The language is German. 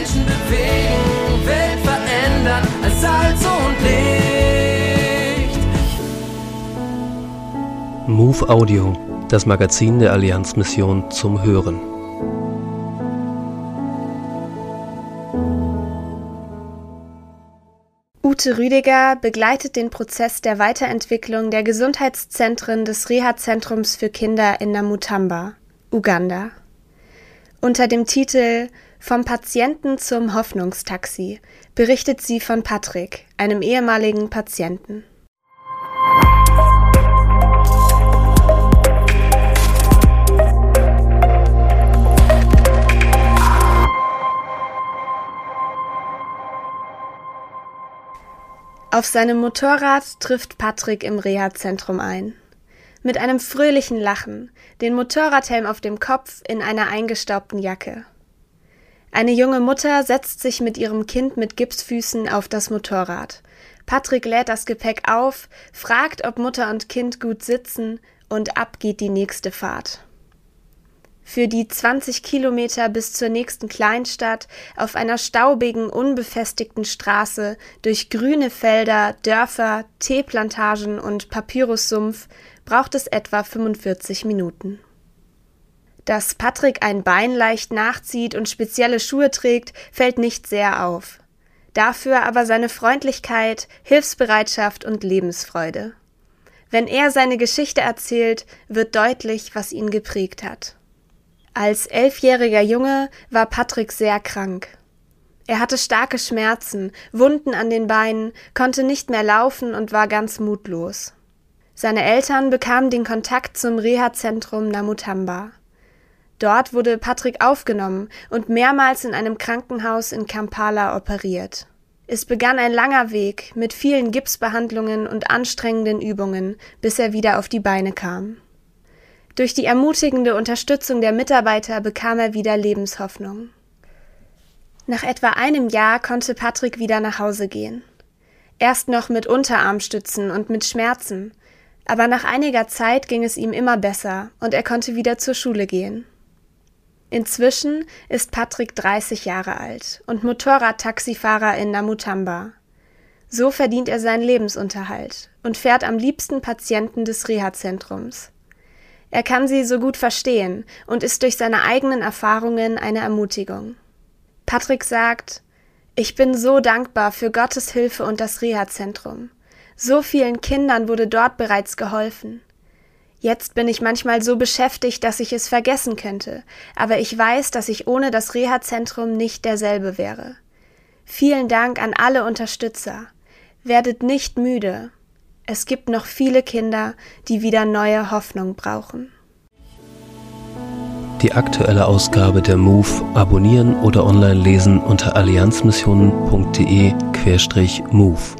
Menschen bewegen, Welt verändern als Salz und Licht. Move Audio, das Magazin der Allianzmission zum Hören. Ute Rüdiger begleitet den Prozess der Weiterentwicklung der Gesundheitszentren des Reha-Zentrums für Kinder in Namutamba, Uganda. Unter dem Titel Vom Patienten zum Hoffnungstaxi berichtet sie von Patrick, einem ehemaligen Patienten. Auf seinem Motorrad trifft Patrick im Reha-Zentrum ein. Mit einem fröhlichen Lachen, den Motorradhelm auf dem Kopf in einer eingestaubten Jacke. Eine junge Mutter setzt sich mit ihrem Kind mit Gipsfüßen auf das Motorrad. Patrick lädt das Gepäck auf, fragt, ob Mutter und Kind gut sitzen und ab geht die nächste Fahrt. Für die 20 Kilometer bis zur nächsten Kleinstadt auf einer staubigen, unbefestigten Straße durch grüne Felder, Dörfer, Teeplantagen und Papyrussumpf braucht es etwa 45 Minuten. Dass Patrick ein Bein leicht nachzieht und spezielle Schuhe trägt, fällt nicht sehr auf. Dafür aber seine Freundlichkeit, Hilfsbereitschaft und Lebensfreude. Wenn er seine Geschichte erzählt, wird deutlich, was ihn geprägt hat. Als elfjähriger Junge war Patrick sehr krank. Er hatte starke Schmerzen, Wunden an den Beinen, konnte nicht mehr laufen und war ganz mutlos. Seine Eltern bekamen den Kontakt zum Reha-Zentrum Namutamba. Dort wurde Patrick aufgenommen und mehrmals in einem Krankenhaus in Kampala operiert. Es begann ein langer Weg mit vielen Gipsbehandlungen und anstrengenden Übungen, bis er wieder auf die Beine kam. Durch die ermutigende Unterstützung der Mitarbeiter bekam er wieder Lebenshoffnung. Nach etwa einem Jahr konnte Patrick wieder nach Hause gehen. Erst noch mit Unterarmstützen und mit Schmerzen, aber nach einiger Zeit ging es ihm immer besser und er konnte wieder zur Schule gehen. Inzwischen ist Patrick 30 Jahre alt und Motorradtaxifahrer in Namutamba. So verdient er seinen Lebensunterhalt und fährt am liebsten Patienten des Reha-Zentrums. Er kann sie so gut verstehen und ist durch seine eigenen Erfahrungen eine Ermutigung. Patrick sagt, ich bin so dankbar für Gottes Hilfe und das Reha-Zentrum. So vielen Kindern wurde dort bereits geholfen. Jetzt bin ich manchmal so beschäftigt, dass ich es vergessen könnte, aber ich weiß, dass ich ohne das Reha-Zentrum nicht derselbe wäre. Vielen Dank an alle Unterstützer. Werdet nicht müde. Es gibt noch viele Kinder, die wieder neue Hoffnung brauchen. Die aktuelle Ausgabe der MOVE abonnieren oder online lesen unter allianzmissionen.de-MOVE.